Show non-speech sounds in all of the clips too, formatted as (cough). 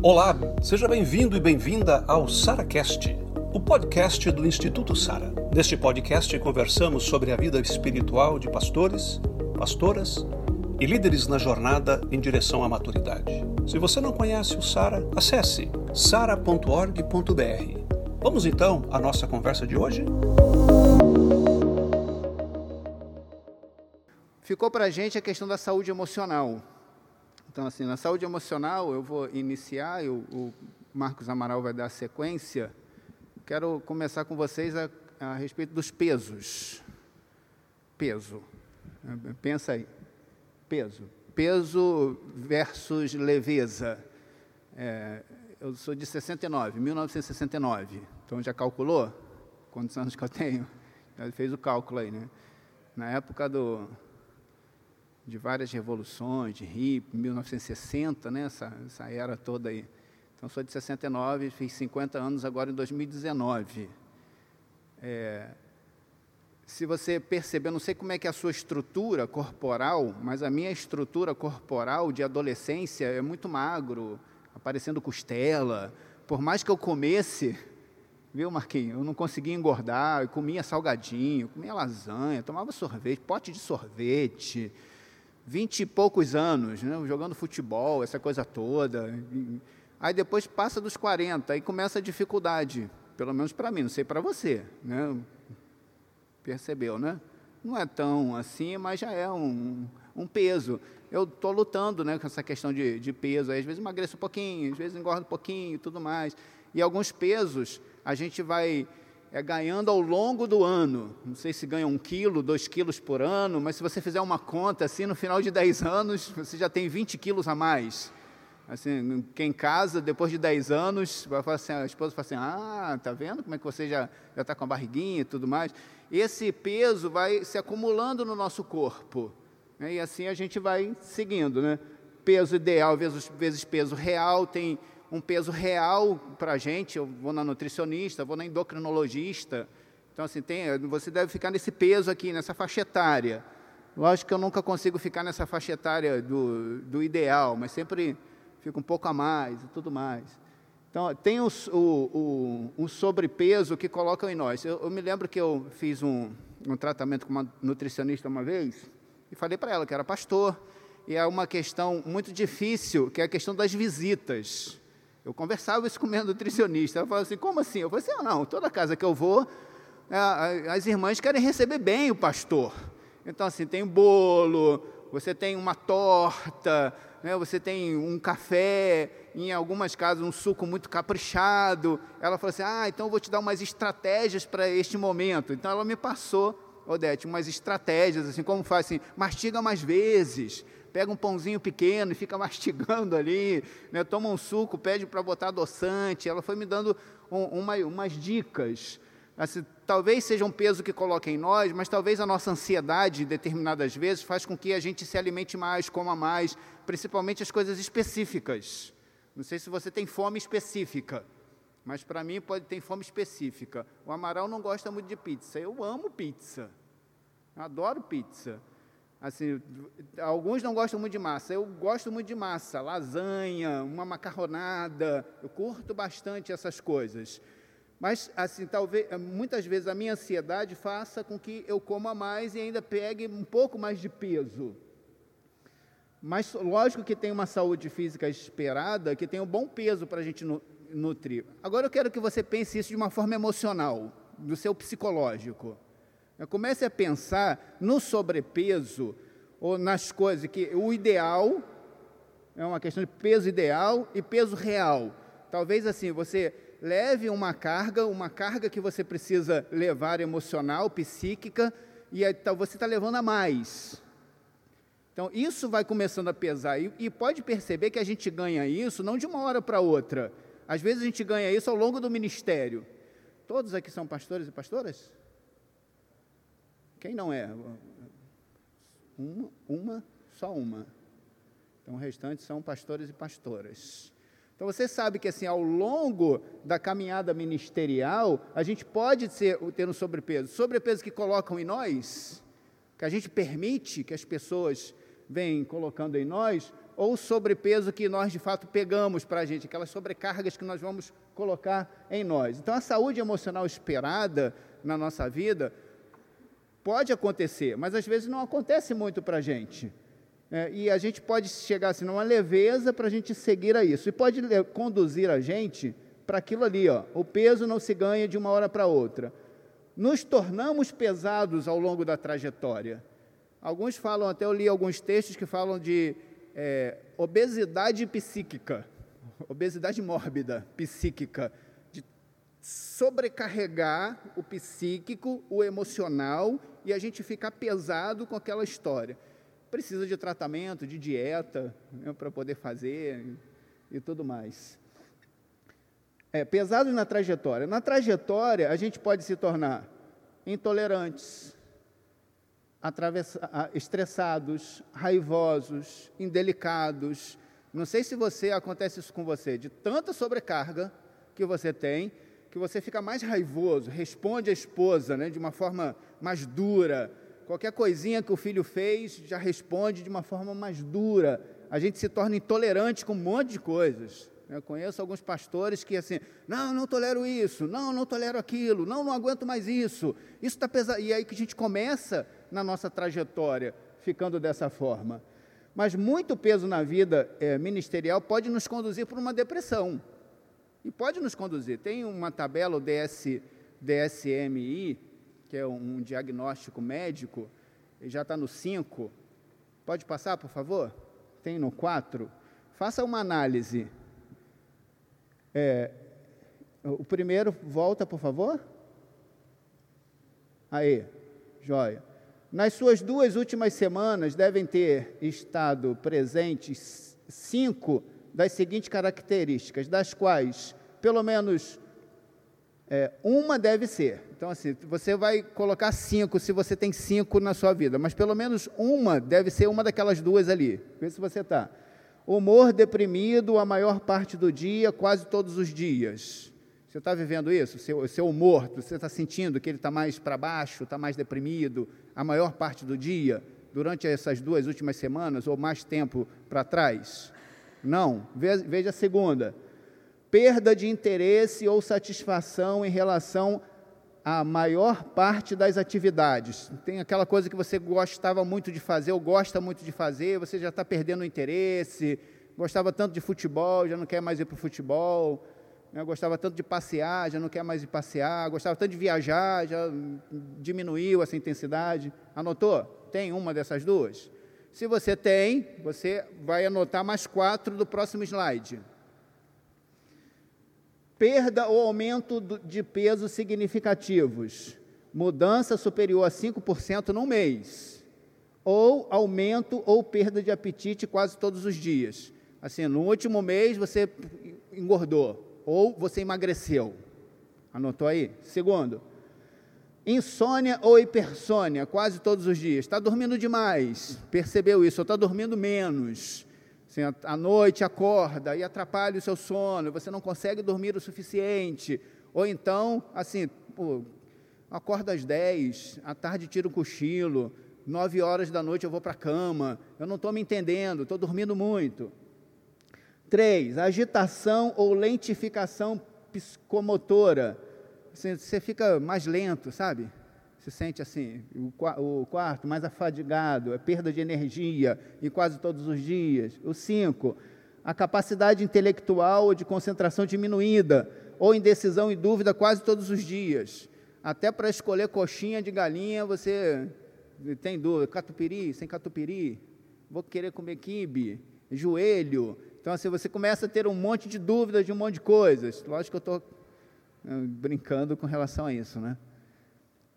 Olá, seja bem-vindo e bem-vinda ao SaraCast, o podcast do Instituto Sara. Neste podcast conversamos sobre a vida espiritual de pastores, pastoras e líderes na jornada em direção à maturidade. Se você não conhece o Sara, acesse sara.org.br. Vamos então à nossa conversa de hoje? Ficou para a gente a questão da saúde emocional. Então, assim, na saúde emocional, eu vou iniciar, eu, o Marcos Amaral vai dar sequência. Quero começar com vocês a, a respeito dos pesos. Peso. Pensa aí. Peso. Peso versus leveza. É, eu sou de 69, 1969. Então já calculou quantos anos que eu tenho? Já fez o cálculo aí, né? Na época do, de várias revoluções, de hippie, 1960, né, essa, essa era toda aí. Então, sou de 69, fiz 50 anos agora em 2019. É, se você perceber, não sei como é que é a sua estrutura corporal, mas a minha estrutura corporal de adolescência é muito magro, aparecendo costela. Por mais que eu comesse, viu, Marquinhos, eu não conseguia engordar, eu comia salgadinho, comia lasanha, tomava sorvete, pote de sorvete, vinte e poucos anos, né, jogando futebol, essa coisa toda. Aí depois passa dos 40, aí começa a dificuldade, pelo menos para mim, não sei para você, né? Percebeu, né? Não é tão assim, mas já é um, um peso. Eu estou lutando né, com essa questão de, de peso. Aí, às vezes emagreço um pouquinho, às vezes engordo um pouquinho e tudo mais. E alguns pesos a gente vai é ganhando ao longo do ano. Não sei se ganha um quilo, dois quilos por ano, mas se você fizer uma conta assim, no final de 10 anos, você já tem 20 quilos a mais. Assim, quem casa, depois de 10 anos, vai falar assim, a esposa fala assim, ah, tá vendo como é que você já está com a barriguinha e tudo mais. Esse peso vai se acumulando no nosso corpo. Né? E assim a gente vai seguindo, né? Peso ideal vezes, vezes peso real tem um peso real para a gente. Eu vou na nutricionista, vou na endocrinologista. Então, assim, tem, você deve ficar nesse peso aqui, nessa faixa etária. Lógico que eu nunca consigo ficar nessa faixa etária do, do ideal, mas sempre fico um pouco a mais e tudo mais. Então, tem o, o, o, um sobrepeso que colocam em nós. Eu, eu me lembro que eu fiz um, um tratamento com uma nutricionista uma vez e falei para ela que era pastor e é uma questão muito difícil, que é a questão das visitas. Eu conversava isso com meu nutricionista. Ela falou assim: como assim? Eu falei assim: ah, não, toda casa que eu vou, é, as irmãs querem receber bem o pastor. Então, assim, tem bolo, você tem uma torta, né, você tem um café, em algumas casas um suco muito caprichado. Ela falou assim: ah, então eu vou te dar umas estratégias para este momento. Então ela me passou, Odete, umas estratégias, assim, como faz assim, mastiga mais vezes, pega um pãozinho pequeno e fica (laughs) mastigando ali, né, toma um suco, pede para botar adoçante. Ela foi me dando um, uma, umas dicas. Assim, talvez seja um peso que coloca em nós, mas talvez a nossa ansiedade, determinadas vezes, faz com que a gente se alimente mais, coma mais, principalmente as coisas específicas. Não sei se você tem fome específica, mas para mim pode ter fome específica. O Amaral não gosta muito de pizza. Eu amo pizza. Adoro pizza. Assim, alguns não gostam muito de massa. Eu gosto muito de massa, lasanha, uma macarronada. Eu curto bastante essas coisas. Mas, assim, talvez, muitas vezes a minha ansiedade faça com que eu coma mais e ainda pegue um pouco mais de peso. Mas, lógico que tem uma saúde física esperada, que tem um bom peso para a gente nutrir. Agora, eu quero que você pense isso de uma forma emocional, do seu psicológico. Comece a pensar no sobrepeso ou nas coisas que o ideal é uma questão de peso ideal e peso real. Talvez assim, você leve uma carga, uma carga que você precisa levar emocional, psíquica, e então você está levando a mais. Então, isso vai começando a pesar. E, e pode perceber que a gente ganha isso não de uma hora para outra. Às vezes a gente ganha isso ao longo do ministério. Todos aqui são pastores e pastoras? Quem não é? Uma, uma, só uma. Então, o restante são pastores e pastoras. Então, você sabe que, assim, ao longo da caminhada ministerial, a gente pode ser, ter um sobrepeso. Sobrepeso que colocam em nós, que a gente permite que as pessoas venham colocando em nós, ou sobrepeso que nós de fato pegamos para a gente, aquelas sobrecargas que nós vamos colocar em nós. Então, a saúde emocional esperada na nossa vida pode acontecer, mas às vezes não acontece muito para a gente. É, e a gente pode chegar assim, numa leveza para a gente seguir a isso. E pode conduzir a gente para aquilo ali. Ó. O peso não se ganha de uma hora para outra. Nos tornamos pesados ao longo da trajetória. Alguns falam, até eu li alguns textos que falam de é, obesidade psíquica, (laughs) obesidade mórbida psíquica, de sobrecarregar o psíquico, o emocional e a gente ficar pesado com aquela história precisa de tratamento, de dieta, né, para poder fazer e, e tudo mais. É, pesados na trajetória. Na trajetória, a gente pode se tornar intolerantes, estressados, raivosos, indelicados. Não sei se você acontece isso com você, de tanta sobrecarga que você tem, que você fica mais raivoso, responde à esposa né, de uma forma mais dura, Qualquer coisinha que o filho fez já responde de uma forma mais dura. A gente se torna intolerante com um monte de coisas. Eu conheço alguns pastores que assim, não, não tolero isso, não, não tolero aquilo, não, não aguento mais isso. Isso está pesado. E aí que a gente começa na nossa trajetória ficando dessa forma. Mas muito peso na vida é, ministerial pode nos conduzir para uma depressão. E pode nos conduzir. Tem uma tabela, o DS, DSMI, que é um diagnóstico médico, já está no 5. Pode passar, por favor? Tem no 4. Faça uma análise. É, o primeiro, volta, por favor. Aí, joia. Nas suas duas últimas semanas devem ter estado presentes cinco das seguintes características, das quais pelo menos é, uma deve ser. Então, assim, você vai colocar cinco se você tem cinco na sua vida, mas pelo menos uma deve ser uma daquelas duas ali. Vê se você está. Humor deprimido a maior parte do dia, quase todos os dias. Você está vivendo isso? Seu, seu humor, você está sentindo que ele está mais para baixo, está mais deprimido a maior parte do dia, durante essas duas últimas semanas ou mais tempo para trás? Não. Veja a segunda perda de interesse ou satisfação em relação à maior parte das atividades. Tem aquela coisa que você gostava muito de fazer ou gosta muito de fazer, você já está perdendo o interesse, gostava tanto de futebol, já não quer mais ir para o futebol, né? gostava tanto de passear, já não quer mais ir passear, gostava tanto de viajar, já diminuiu essa intensidade. Anotou? Tem uma dessas duas? Se você tem, você vai anotar mais quatro do próximo slide perda ou aumento de peso significativos, mudança superior a 5% no mês, ou aumento ou perda de apetite quase todos os dias. Assim, no último mês você engordou, ou você emagreceu. Anotou aí? Segundo, insônia ou hipersônia quase todos os dias. Está dormindo demais, percebeu isso, ou está dormindo menos Assim, à noite acorda e atrapalha o seu sono, você não consegue dormir o suficiente. Ou então, assim, pô, acorda às 10, à tarde tira um cochilo, 9 horas da noite eu vou para a cama, eu não estou me entendendo, estou dormindo muito. 3. Agitação ou lentificação psicomotora. Você fica mais lento, sabe? se sente assim, o, quarto mais afadigado, é perda de energia e quase todos os dias. O cinco, a capacidade intelectual ou de concentração diminuída, ou indecisão e dúvida quase todos os dias. Até para escolher coxinha de galinha, você tem dúvida, catupiry, sem catupiry, vou querer comer quibe, joelho. Então, assim, você começa a ter um monte de dúvidas de um monte de coisas. Lógico que eu estou brincando com relação a isso, né?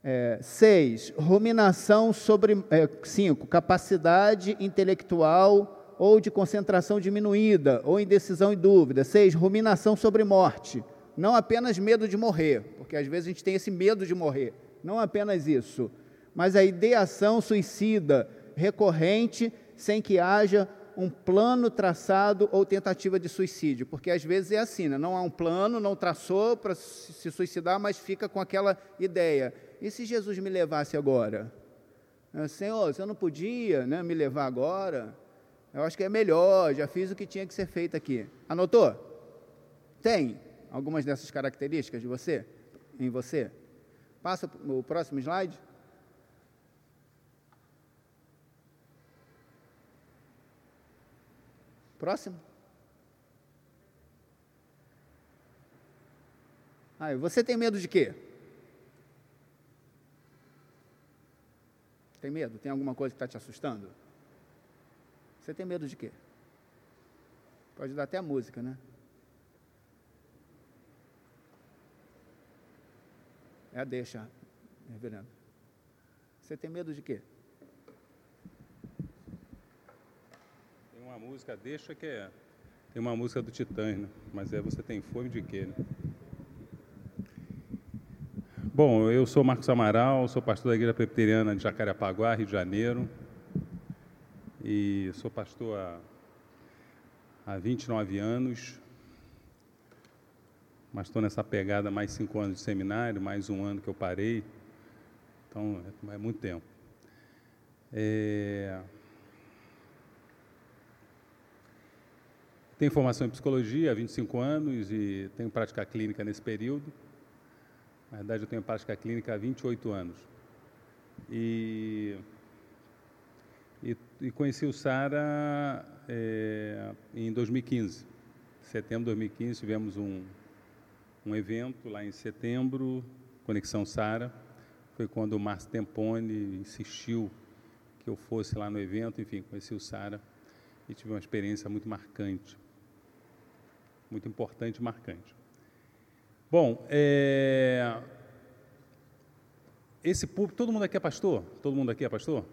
É, seis, ruminação sobre. É, cinco, capacidade intelectual ou de concentração diminuída, ou indecisão e dúvida. Seis, ruminação sobre morte. Não apenas medo de morrer, porque às vezes a gente tem esse medo de morrer. Não apenas isso, mas a ideação suicida recorrente sem que haja um plano traçado ou tentativa de suicídio, porque às vezes é assim, né? não há um plano, não traçou para se suicidar, mas fica com aquela ideia e se Jesus me levasse agora? Ah, Senhor, você não podia né, me levar agora? Eu acho que é melhor, já fiz o que tinha que ser feito aqui. Anotou? Tem algumas dessas características de você? Em você? Passa o próximo slide. Próximo. Ah, você tem medo de quê? Tem medo? Tem alguma coisa que está te assustando? Você tem medo de quê? Pode dar até a música, né? É a deixa, reverendo. Você tem medo de quê? Uma música, deixa que é. Tem uma música do Titãs, né? Mas é você tem fome de quê, né? Bom, eu sou Marcos Amaral, sou pastor da Igreja Presbiteriana de Jacarepaguá, Rio de Janeiro. E sou pastor há, há 29 anos. Mas estou nessa pegada mais cinco anos de seminário, mais um ano que eu parei. Então, é, é muito tempo. É... Tenho formação em psicologia há 25 anos e tenho prática clínica nesse período. Na verdade, eu tenho prática clínica há 28 anos. E, e, e conheci o Sara é, em 2015. Em setembro de 2015, tivemos um, um evento lá em setembro, Conexão Sara. Foi quando o Márcio Tempone insistiu que eu fosse lá no evento. Enfim, conheci o Sara e tive uma experiência muito marcante. Muito importante e marcante. Bom, é... esse público, todo mundo aqui é pastor? Todo mundo aqui é pastor?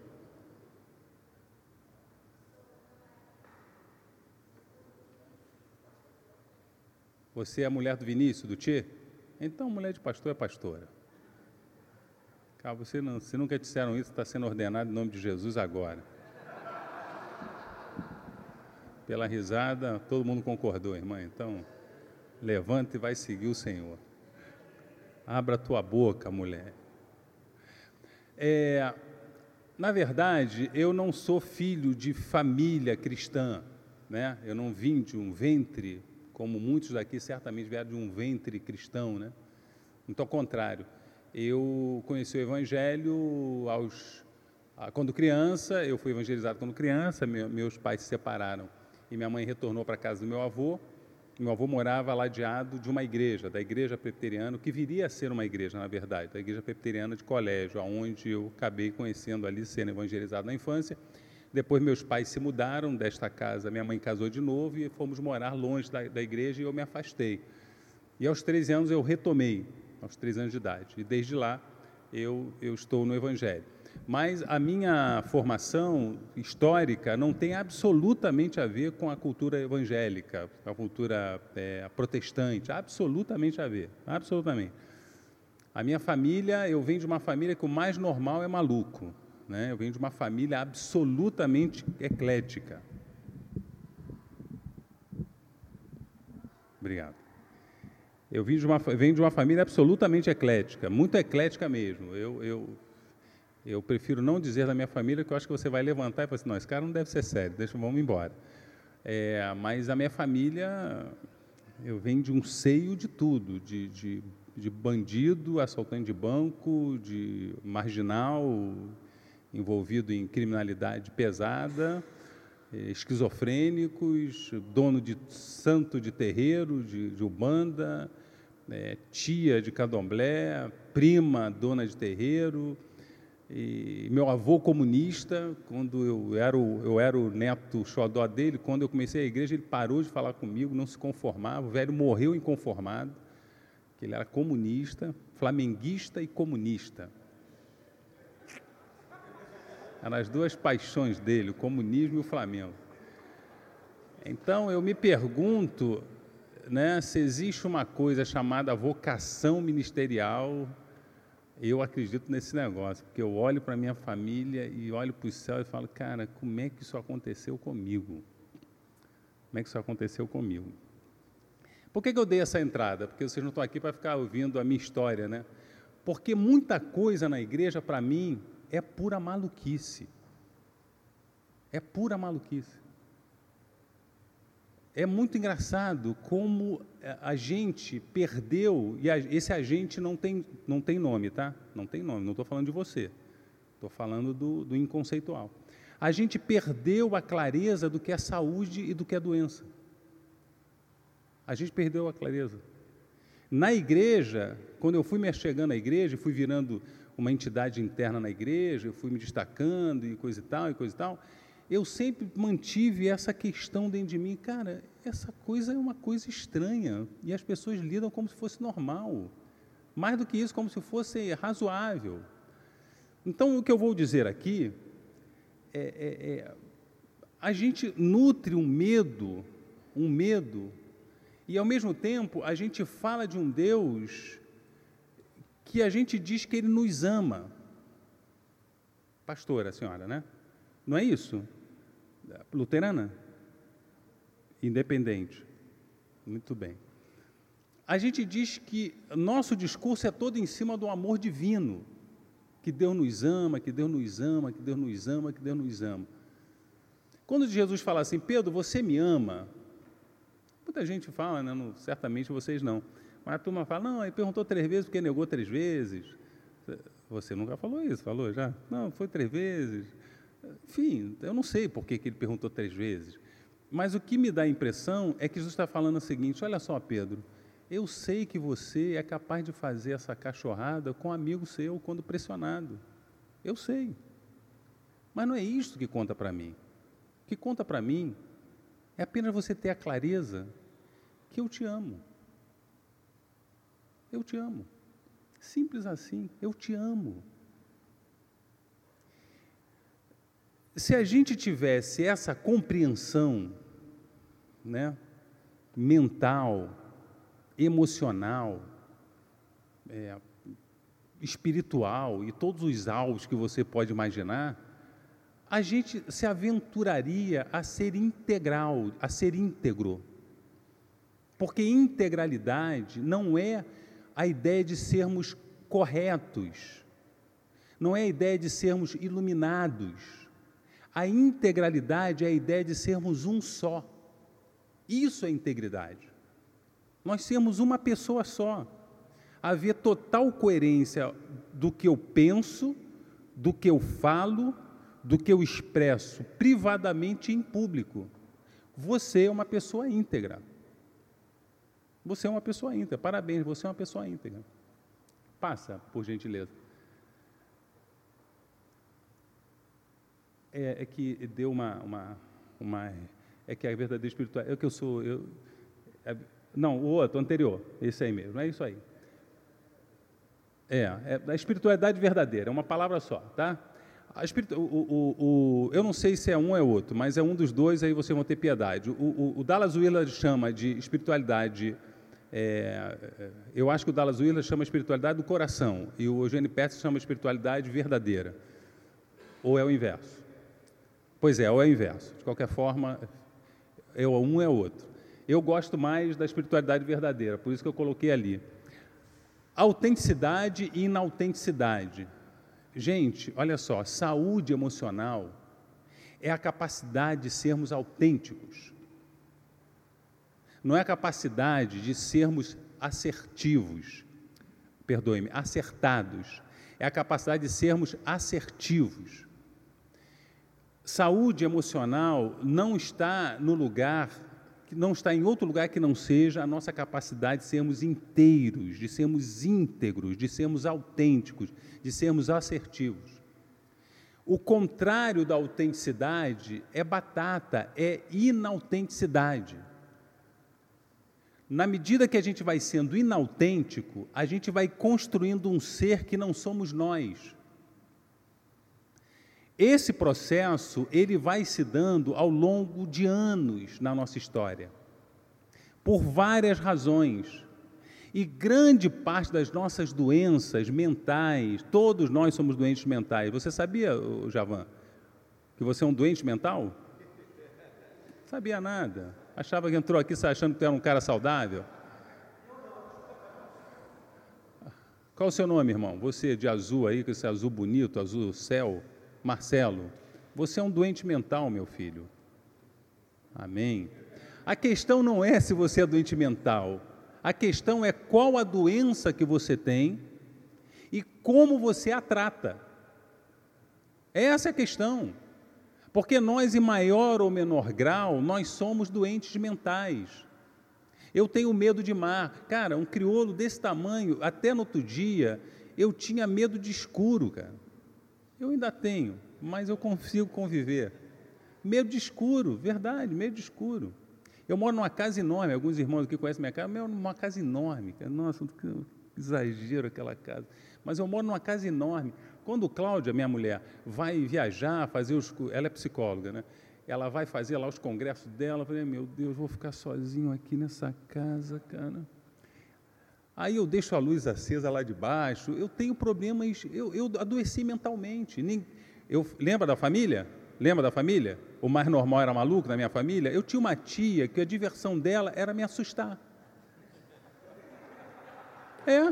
Você é a mulher do Vinícius, do Tchê? Então, mulher de pastor é pastora. Cara, você não, se nunca disseram isso, está sendo ordenado em nome de Jesus agora. Pela risada, todo mundo concordou, irmã. Então, Levanta e vai seguir o Senhor. Abra tua boca, mulher. É, na verdade, eu não sou filho de família cristã, né? Eu não vim de um ventre, como muitos daqui certamente vieram de um ventre cristão, né? Muito ao contrário. Eu conheci o Evangelho aos, quando criança, eu fui evangelizado quando criança, meus pais se separaram e minha mãe retornou para a casa do meu avô meu avô morava ladeado de uma igreja, da igreja presbiteriana, que viria a ser uma igreja, na verdade, da igreja presbiteriana de colégio, onde eu acabei conhecendo ali, sendo evangelizado na infância. Depois meus pais se mudaram desta casa, minha mãe casou de novo e fomos morar longe da, da igreja e eu me afastei. E aos 13 anos eu retomei, aos 13 anos de idade, e desde lá eu, eu estou no Evangelho. Mas a minha formação histórica não tem absolutamente a ver com a cultura evangélica, a cultura é, protestante, absolutamente a ver, absolutamente. A minha família, eu venho de uma família que o mais normal é maluco, né? Eu venho de uma família absolutamente eclética. Obrigado. Eu venho de uma, venho de uma família absolutamente eclética, muito eclética mesmo. Eu, eu eu prefiro não dizer da minha família, que eu acho que você vai levantar e falar assim, não, esse cara não deve ser sério, deixa, vamos embora. É, mas a minha família, eu venho de um seio de tudo, de, de, de bandido, assaltante de banco, de marginal, envolvido em criminalidade pesada, é, esquizofrênicos, dono de santo de terreiro, de, de ubanda, é, tia de candomblé, prima dona de terreiro, e meu avô comunista, quando eu era, o, eu era o neto xodó dele, quando eu comecei a igreja, ele parou de falar comigo, não se conformava. O velho morreu inconformado, que ele era comunista, flamenguista e comunista. Eram as duas paixões dele, o comunismo e o Flamengo. Então eu me pergunto né, se existe uma coisa chamada vocação ministerial eu acredito nesse negócio, porque eu olho para a minha família e olho para o céu e falo, cara, como é que isso aconteceu comigo? Como é que isso aconteceu comigo? Por que, que eu dei essa entrada? Porque vocês não estão aqui para ficar ouvindo a minha história, né? Porque muita coisa na igreja, para mim, é pura maluquice. É pura maluquice. É muito engraçado como a gente perdeu, e a, esse agente não tem, não tem nome, tá? Não tem nome, não estou falando de você, estou falando do, do inconceitual. A gente perdeu a clareza do que é saúde e do que é doença. A gente perdeu a clareza. Na igreja, quando eu fui me chegando à igreja, fui virando uma entidade interna na igreja, fui me destacando e coisa e tal, e coisa e tal, eu sempre mantive essa questão dentro de mim, cara, essa coisa é uma coisa estranha e as pessoas lidam como se fosse normal. Mais do que isso, como se fosse razoável. Então, o que eu vou dizer aqui é, é, é a gente nutre um medo, um medo, e ao mesmo tempo a gente fala de um Deus que a gente diz que ele nos ama. Pastora, senhora, né? Não é isso? Luterana? Independente. Muito bem. A gente diz que nosso discurso é todo em cima do amor divino, que Deus nos ama, que Deus nos ama, que Deus nos ama, que Deus nos ama. Quando Jesus fala assim, Pedro, você me ama, muita gente fala, né, não, certamente vocês não, mas a turma fala, não, ele perguntou três vezes porque negou três vezes. Você nunca falou isso, falou já? Não, foi três vezes. Enfim, eu não sei por que, ele perguntou três vezes. Mas o que me dá a impressão é que Jesus está falando o seguinte: olha só, Pedro, eu sei que você é capaz de fazer essa cachorrada com um amigo seu quando pressionado. Eu sei. Mas não é isto que conta para mim. O que conta para mim é apenas você ter a clareza que eu te amo. Eu te amo. Simples assim, eu te amo. Se a gente tivesse essa compreensão né, mental, emocional, é, espiritual e todos os alvos que você pode imaginar, a gente se aventuraria a ser integral, a ser íntegro. Porque integralidade não é a ideia de sermos corretos, não é a ideia de sermos iluminados, a integralidade é a ideia de sermos um só. Isso é integridade. Nós sermos uma pessoa só. Haver total coerência do que eu penso, do que eu falo, do que eu expresso privadamente em público. Você é uma pessoa íntegra. Você é uma pessoa íntegra. Parabéns, você é uma pessoa íntegra. Passa, por gentileza. É, é que deu uma, uma, uma, É que a verdadeira espiritualidade. É que eu sou. Eu, é, não, o outro, anterior. Esse aí mesmo, é isso aí. É, é a espiritualidade verdadeira, é uma palavra só, tá? A espiritu, o, o, o, eu não sei se é um ou é outro, mas é um dos dois, aí vocês vão ter piedade. O, o Dallas Willard chama de espiritualidade. É, eu acho que o Dallas Willard chama espiritualidade do coração e o Eugênio Peters chama espiritualidade verdadeira. Ou é o inverso? Pois é, ou é o inverso. De qualquer forma, é um é outro. Eu gosto mais da espiritualidade verdadeira, por isso que eu coloquei ali. Autenticidade e inautenticidade. Gente, olha só, saúde emocional é a capacidade de sermos autênticos. Não é a capacidade de sermos assertivos, perdoe-me, acertados. É a capacidade de sermos assertivos. Saúde emocional não está no lugar, não está em outro lugar que não seja a nossa capacidade de sermos inteiros, de sermos íntegros, de sermos autênticos, de sermos assertivos. O contrário da autenticidade é batata, é inautenticidade. Na medida que a gente vai sendo inautêntico, a gente vai construindo um ser que não somos nós. Esse processo ele vai se dando ao longo de anos na nossa história, por várias razões. E grande parte das nossas doenças mentais, todos nós somos doentes mentais. Você sabia, Javan, que você é um doente mental? Sabia nada. Achava que entrou aqui achando que era um cara saudável. Qual o seu nome, irmão? Você de azul aí, com esse azul bonito, azul céu. Marcelo, você é um doente mental, meu filho. Amém. A questão não é se você é doente mental. A questão é qual a doença que você tem e como você a trata. Essa é a questão. Porque nós, em maior ou menor grau, nós somos doentes mentais. Eu tenho medo de mar. Cara, um crioulo desse tamanho, até no outro dia, eu tinha medo de escuro, cara. Eu ainda tenho, mas eu consigo conviver. Medo de escuro, verdade, medo de escuro. Eu moro numa casa enorme, alguns irmãos aqui conhecem minha casa, eu moro numa casa enorme. Nossa, que exagero aquela casa. Mas eu moro numa casa enorme. Quando Cláudia, minha mulher, vai viajar, fazer os. Ela é psicóloga, né? Ela vai fazer lá os congressos dela. Eu falei, meu Deus, vou ficar sozinho aqui nessa casa, cara. Aí eu deixo a luz acesa lá de baixo. Eu tenho problemas, eu, eu adoeci mentalmente. Eu, lembra da família? Lembra da família? O mais normal era maluco na minha família. Eu tinha uma tia que a diversão dela era me assustar. É,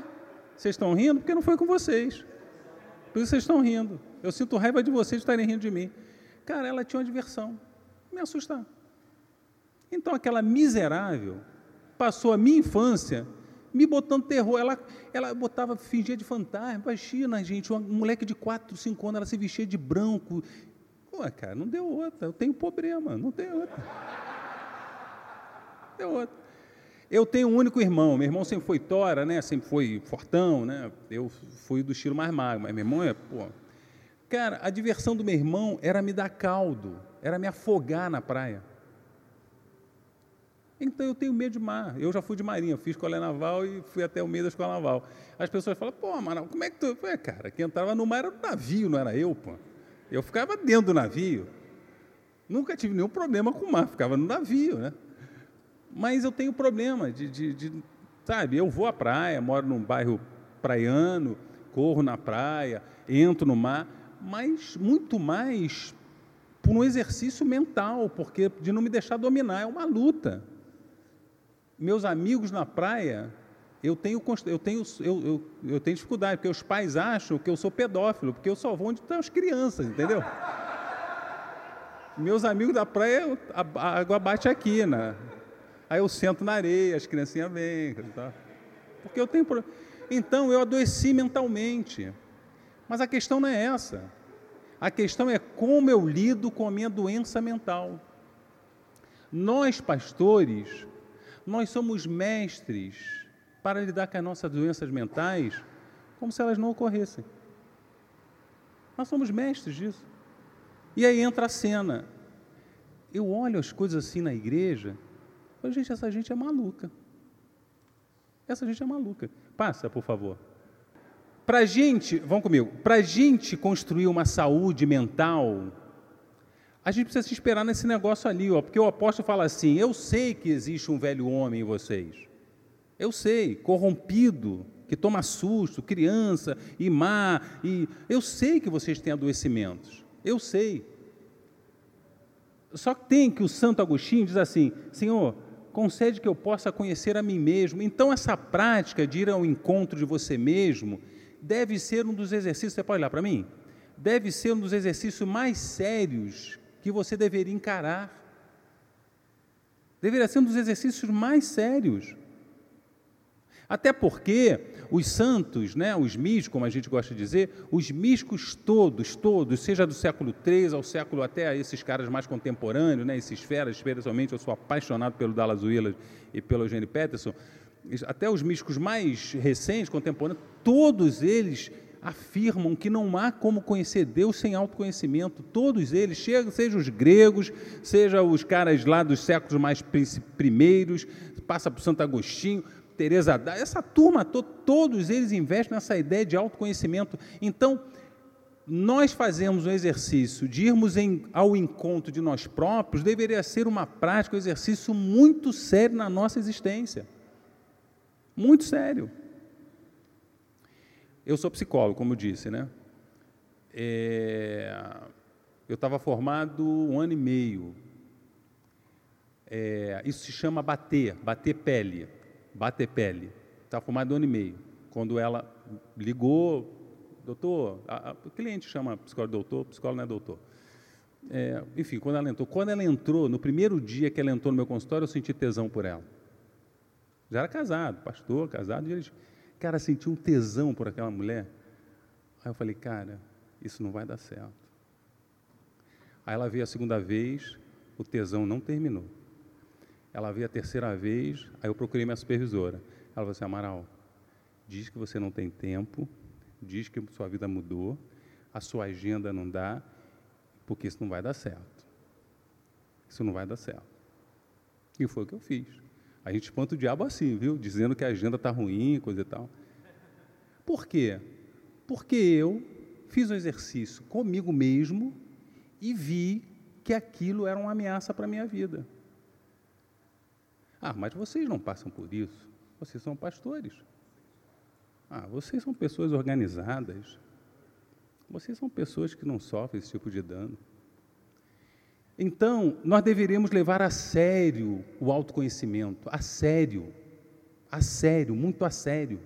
vocês estão rindo porque não foi com vocês. Por isso vocês estão rindo. Eu sinto raiva de vocês estarem rindo de mim. Cara, ela tinha uma diversão, me assustar. Então aquela miserável passou a minha infância me botando terror. Ela, ela botava, fingia de fantasma. Imagina, gente, um moleque de 4, 5 anos, ela se vestia de branco, Pô, cara, não deu outra. Eu tenho problema, não tem outra. Deu outra. Eu tenho um único irmão. Meu irmão sempre foi tora, né? Sempre foi fortão, né? Eu fui do estilo mais magro, mas meu irmão é, pô. Cara, a diversão do meu irmão era me dar caldo, era me afogar na praia. Então eu tenho medo de mar. Eu já fui de marinha, fiz escola naval e fui até o meio da escola naval. As pessoas falam, pô, Amaral, como é que tu. É, cara, quem entrava no mar era o navio, não era eu, pô. Eu ficava dentro do navio. Nunca tive nenhum problema com o mar, ficava no navio, né? Mas eu tenho problema de, de, de, sabe, eu vou à praia, moro num bairro praiano, corro na praia, entro no mar, mas muito mais por um exercício mental, porque de não me deixar dominar, é uma luta. Meus amigos na praia, eu tenho, eu tenho, eu, eu, eu tenho dificuldade, porque os pais acham que eu sou pedófilo, porque eu só vou onde estão as crianças, entendeu? Meus amigos da praia, a, água bate aqui, né? Aí eu sento na areia, as criancinhas vêm, tá? porque eu tenho Então eu adoeci mentalmente. Mas a questão não é essa. A questão é como eu lido com a minha doença mental. Nós, pastores, nós somos mestres para lidar com as nossas doenças mentais como se elas não ocorressem. Nós somos mestres disso. E aí entra a cena. Eu olho as coisas assim na igreja, falo, gente, essa gente é maluca. Essa gente é maluca. Passa, por favor. Para gente, vão comigo, para gente construir uma saúde mental, a gente precisa se esperar nesse negócio ali, ó, porque o apóstolo fala assim: Eu sei que existe um velho homem em vocês. Eu sei, corrompido, que toma susto, criança e má, e eu sei que vocês têm adoecimentos. Eu sei. Só que tem que o Santo Agostinho diz assim: Senhor, concede que eu possa conhecer a mim mesmo. Então, essa prática de ir ao encontro de você mesmo deve ser um dos exercícios. Você pode olhar para mim? Deve ser um dos exercícios mais sérios que você deveria encarar. Deveria ser um dos exercícios mais sérios. Até porque os santos, né, os místicos, como a gente gosta de dizer, os místicos todos, todos, seja do século III ao século até esses caras mais contemporâneos, né, esses feras, especialmente eu sou apaixonado pelo Dallas Willard e pelo Eugênio Peterson, até os místicos mais recentes, contemporâneos, todos eles afirmam que não há como conhecer Deus sem autoconhecimento. Todos eles, seja os gregos, seja os caras lá dos séculos mais primeiros, passa por Santo Agostinho, Teresa Dá, essa turma todos eles investem nessa ideia de autoconhecimento. Então, nós fazemos um exercício de irmos em, ao encontro de nós próprios, deveria ser uma prática, um exercício muito sério na nossa existência. Muito sério. Eu sou psicólogo, como disse, né? É, eu estava formado um ano e meio. É, isso se chama bater, bater pele bater pele. Está formado um ano e meio. Quando ela ligou, doutor, a, a, o cliente chama psicólogo doutor, psicólogo não é doutor. é, enfim, quando ela entrou. Quando ela entrou, no primeiro dia que ela entrou no meu consultório, eu senti tesão por ela. Já era casado, pastor, casado. Gente, cara, senti um tesão por aquela mulher. Aí eu falei, cara, isso não vai dar certo. Aí ela veio a segunda vez, o tesão não terminou. Ela veio a terceira vez, aí eu procurei minha supervisora. Ela falou assim, Amaral, diz que você não tem tempo, diz que sua vida mudou, a sua agenda não dá, porque isso não vai dar certo. Isso não vai dar certo. E foi o que eu fiz. A gente espanta o diabo assim, viu? Dizendo que a agenda está ruim, coisa e tal. Por quê? Porque eu fiz um exercício comigo mesmo e vi que aquilo era uma ameaça para a minha vida. Ah, mas vocês não passam por isso. Vocês são pastores. Ah, vocês são pessoas organizadas. Vocês são pessoas que não sofrem esse tipo de dano. Então, nós deveríamos levar a sério o autoconhecimento, a sério, a sério, muito a sério,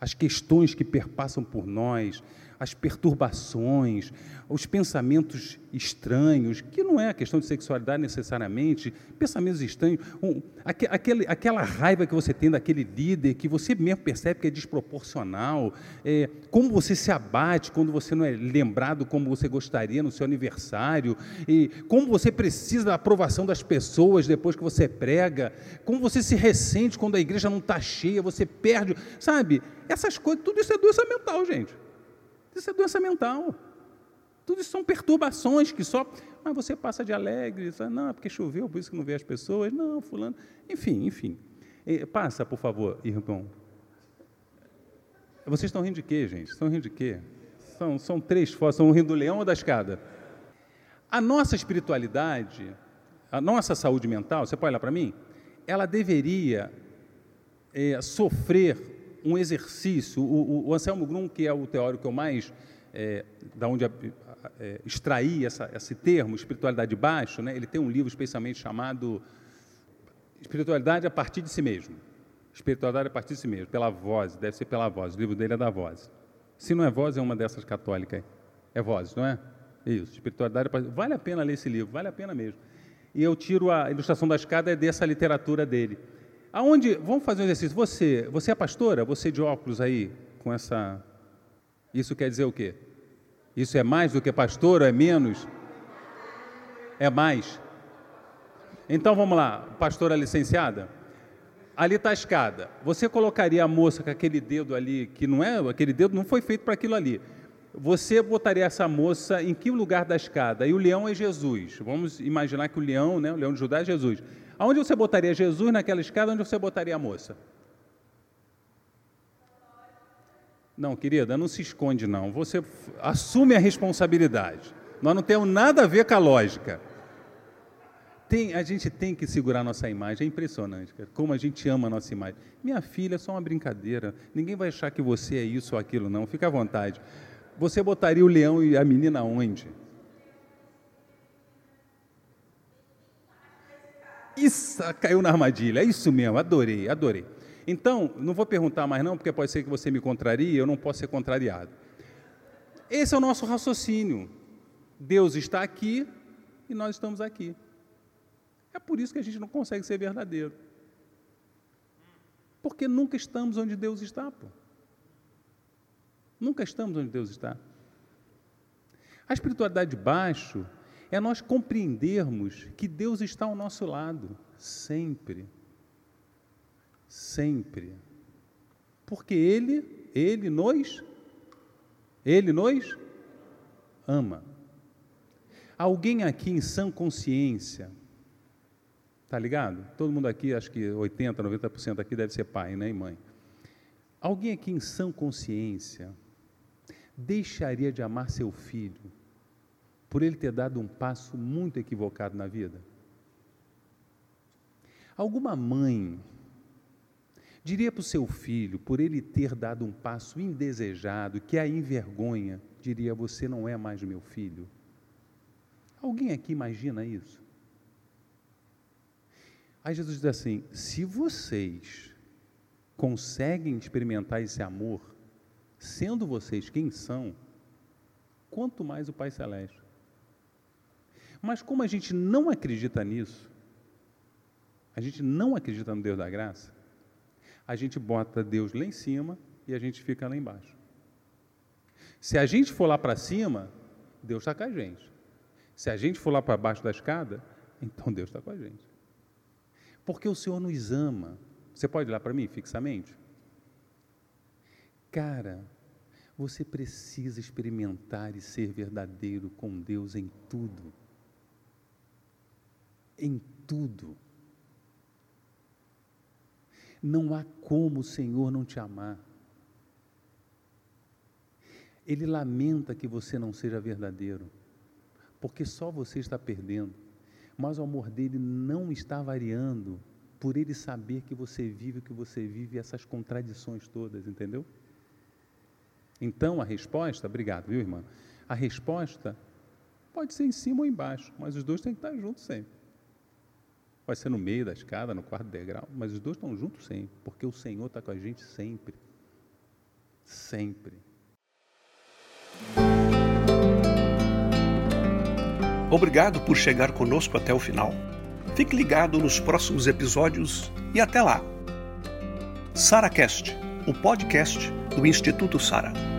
as questões que perpassam por nós, as perturbações, os pensamentos estranhos, que não é a questão de sexualidade necessariamente, pensamentos estranhos, um, aquele, aquela raiva que você tem daquele líder, que você mesmo percebe que é desproporcional, é, como você se abate quando você não é lembrado como você gostaria no seu aniversário, e como você precisa da aprovação das pessoas depois que você prega, como você se ressente quando a igreja não está cheia, você perde, sabe? Essas coisas, tudo isso é doença mental, gente. Isso é doença mental. Tudo isso são perturbações que só. Mas você passa de alegre, não, é porque choveu, por isso que não vê as pessoas. Não, fulano. Enfim, enfim. Passa, por favor, irmão. Vocês estão rindo de quê, gente? Estão rindo de quê? São, são três fotos, estão rindo do leão ou da escada? A nossa espiritualidade, a nossa saúde mental, você pode olhar para mim? Ela deveria é, sofrer um exercício. O, o, o, Anselmo Grum, que é o teórico que eu mais, é, da onde é, extraí essa, esse termo, espiritualidade de baixo, né, ele tem um livro especialmente chamado Espiritualidade a partir de si mesmo. Espiritualidade a partir de si mesmo, pela voz, deve ser pela voz. O livro dele é da voz. Se não é voz, é uma dessas católicas. É voz, não é? Isso, espiritualidade. Vale a pena ler esse livro, vale a pena mesmo. E eu tiro a ilustração da escada é dessa literatura dele. Aonde, vamos fazer um exercício. Você, você é pastora? Você de óculos aí, com essa. Isso quer dizer o quê? Isso é mais do que pastor ou é menos? É mais. Então vamos lá, pastora licenciada. Ali está a escada. Você colocaria a moça com aquele dedo ali, que não é, aquele dedo não foi feito para aquilo ali. Você botaria essa moça em que lugar da escada? E o leão é Jesus. Vamos imaginar que o leão, né, o leão de Judá é Jesus. Aonde você botaria Jesus naquela escada? Onde você botaria a moça? Não, querida, não se esconde, não. Você assume a responsabilidade. Nós não temos nada a ver com a lógica. Tem, a gente tem que segurar nossa imagem, é impressionante, cara, como a gente ama a nossa imagem. Minha filha é só uma brincadeira, ninguém vai achar que você é isso ou aquilo, não, fica à vontade. Você botaria o leão e a menina onde? Isso, caiu na armadilha, é isso mesmo, adorei, adorei. Então, não vou perguntar mais não, porque pode ser que você me contrarie, eu não posso ser contrariado. Esse é o nosso raciocínio. Deus está aqui e nós estamos aqui. É por isso que a gente não consegue ser verdadeiro. Porque nunca estamos onde Deus está, pô. Nunca estamos onde Deus está. A espiritualidade de baixo é nós compreendermos que Deus está ao nosso lado, sempre. Sempre. Porque Ele, Ele nos, Ele nos ama. Alguém aqui em sã consciência, tá ligado? Todo mundo aqui, acho que 80, 90% aqui deve ser pai né, e mãe. Alguém aqui em sã consciência deixaria de amar seu filho por ele ter dado um passo muito equivocado na vida? Alguma mãe diria para o seu filho, por ele ter dado um passo indesejado, que a envergonha, diria: Você não é mais meu filho? Alguém aqui imagina isso? Aí Jesus diz assim: se vocês conseguem experimentar esse amor, sendo vocês quem são, quanto mais o Pai Celeste. Mas como a gente não acredita nisso, a gente não acredita no Deus da graça, a gente bota Deus lá em cima e a gente fica lá embaixo. Se a gente for lá para cima, Deus está com a gente. Se a gente for lá para baixo da escada, (laughs) então Deus está com a gente. Porque o Senhor nos ama. Você pode olhar para mim fixamente? Cara, você precisa experimentar e ser verdadeiro com Deus em tudo. Em tudo. Não há como o Senhor não te amar. Ele lamenta que você não seja verdadeiro, porque só você está perdendo. Mas o amor dele não está variando por ele saber que você vive o que você vive, essas contradições todas, entendeu? Então a resposta, obrigado, viu, irmã? A resposta pode ser em cima ou embaixo, mas os dois têm que estar juntos sempre. Pode ser no meio da escada, no quarto degrau, mas os dois estão juntos sempre, porque o Senhor está com a gente sempre. Sempre. Obrigado por chegar conosco até o final. Fique ligado nos próximos episódios e até lá. SaraCast, o podcast do Instituto Sara.